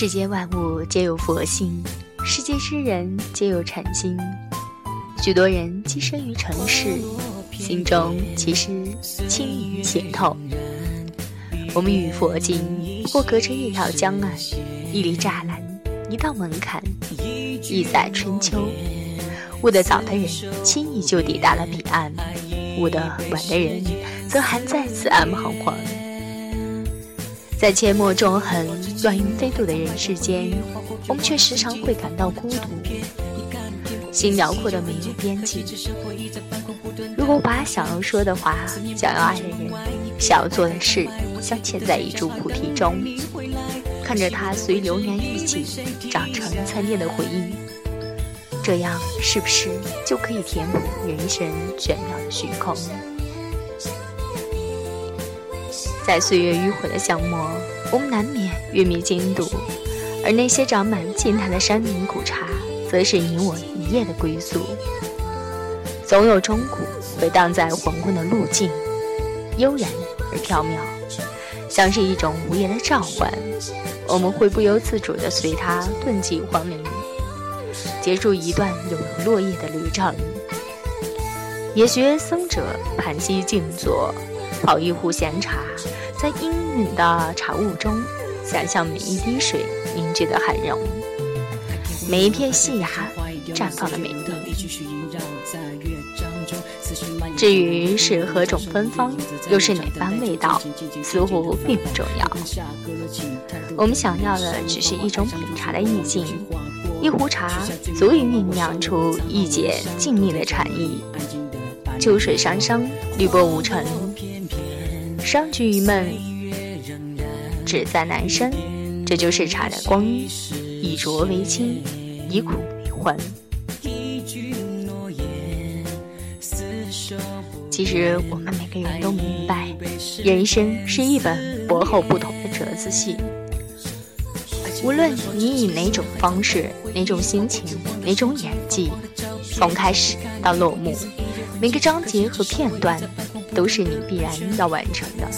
世间万物皆有佛性，世界之人皆有禅心。许多人寄生于尘世，心中其实清明显透。我们与佛境不过隔着一条江岸，一粒栅栏，一道门槛，一载春秋。悟得早的人轻易就抵达了彼岸，悟得晚的人则还在此岸彷徨。在阡陌纵横、乱云飞渡的人世间，我们却时常会感到孤独。心辽阔的没有边际。如果把想要说的话、想要爱的人、想要做的事，镶嵌在一株菩提中，看着它随流年一起长成参天的回忆，这样是不是就可以填补人生玄妙的虚空？在岁月迂回的巷陌，我们难免越迷津堵，而那些长满青苔的山林古刹，则是你我一夜的归宿。总有钟鼓回荡在黄昏的路径，悠然而飘渺，像是一种无言的召唤。我们会不由自主地随它遁迹荒林，结束一段有如落叶的旅程。也学僧者盘膝静坐。泡一壶闲茶，在氤氲的茶雾中，想象每一滴水凝聚的含容，每一片细芽绽放的美丽。至于是何种芬芳，又是哪般味道，似乎并不重要。我们想要的只是一种品茶的意境，一壶茶足以酝酿出一解静谧的禅意。秋水山生，绿波无尘。上举一梦，只在南山。这就是茶的光阴，以浊为清，以苦为欢。其实我们每个人都明白，人生是一本薄厚不同的折子戏。无论你以哪种方式、哪种心情、哪种演技，从开始到落幕，每个章节和片段。都是你必然要完成的。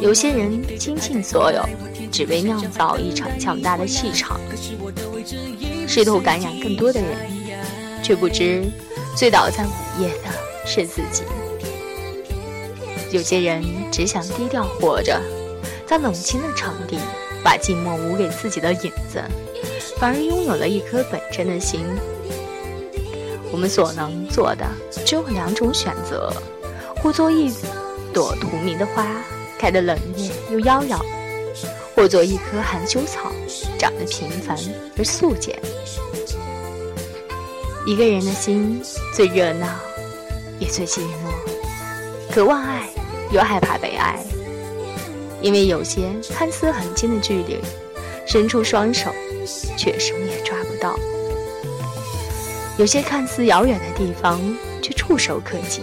有些人倾尽所有，只为酿造一场强大的气场，试图感染更多的人，却不知醉倒在午夜的是自己。有些人只想低调活着，在冷清的场地，把寂寞捂给自己的影子，反而拥有了一颗本真的心。我们所能做的只有两种选择。或做一朵荼蘼的花，开得冷艳又妖娆；或做一棵含羞草，长得平凡而素简。一个人的心最热闹，也最寂寞，渴望爱，又害怕被爱。因为有些看似很近的距离，伸出双手，却什么也抓不到；有些看似遥远的地方，却触手可及。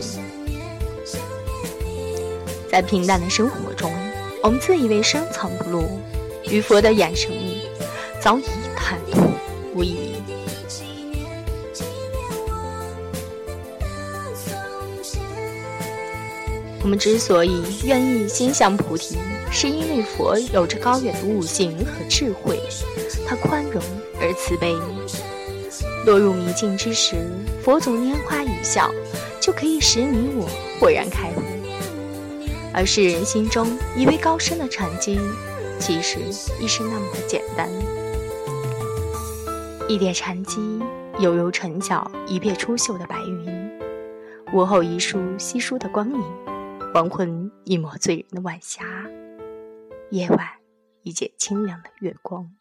在平淡的生活中，我们自以为深藏不露，与佛的眼神里早已坦途无疑。我们之所以愿意心向菩提，是因为佛有着高远的悟性和智慧，他宽容而慈悲。落入迷境之时，佛祖拈花一笑，就可以使你我豁然开悟。而世人心中以为高深的禅机，其实亦是那么的简单。一点禅机，犹如晨晓一片出岫的白云，午后一束稀疏的光影，黄昏一抹醉人的晚霞，夜晚一剪清凉的月光。